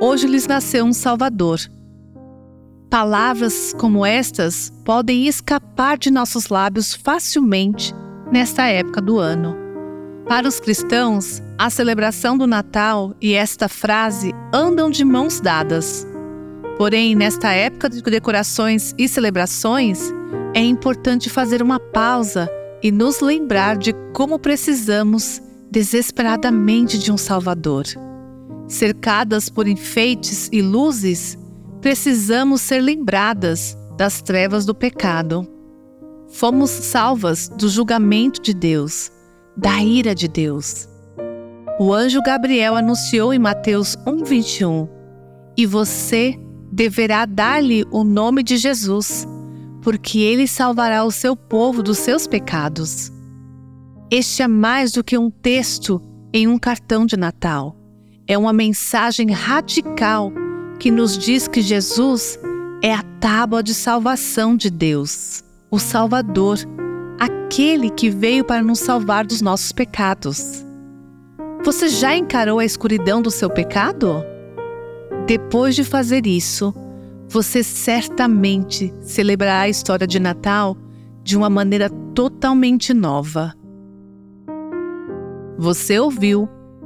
hoje lhes nasceu um Salvador. Palavras como estas podem escapar de nossos lábios facilmente nesta época do ano. Para os cristãos, a celebração do Natal e esta frase andam de mãos dadas. Porém, nesta época de decorações e celebrações, é importante fazer uma pausa e nos lembrar de como precisamos desesperadamente de um Salvador. Cercadas por enfeites e luzes, precisamos ser lembradas das trevas do pecado. Fomos salvas do julgamento de Deus, da ira de Deus. O anjo Gabriel anunciou em Mateus 1:21: "E você deverá dar-lhe o nome de Jesus, porque ele salvará o seu povo dos seus pecados." Este é mais do que um texto em um cartão de Natal. É uma mensagem radical que nos diz que Jesus é a tábua de salvação de Deus, o Salvador, aquele que veio para nos salvar dos nossos pecados. Você já encarou a escuridão do seu pecado? Depois de fazer isso, você certamente celebrará a história de Natal de uma maneira totalmente nova. Você ouviu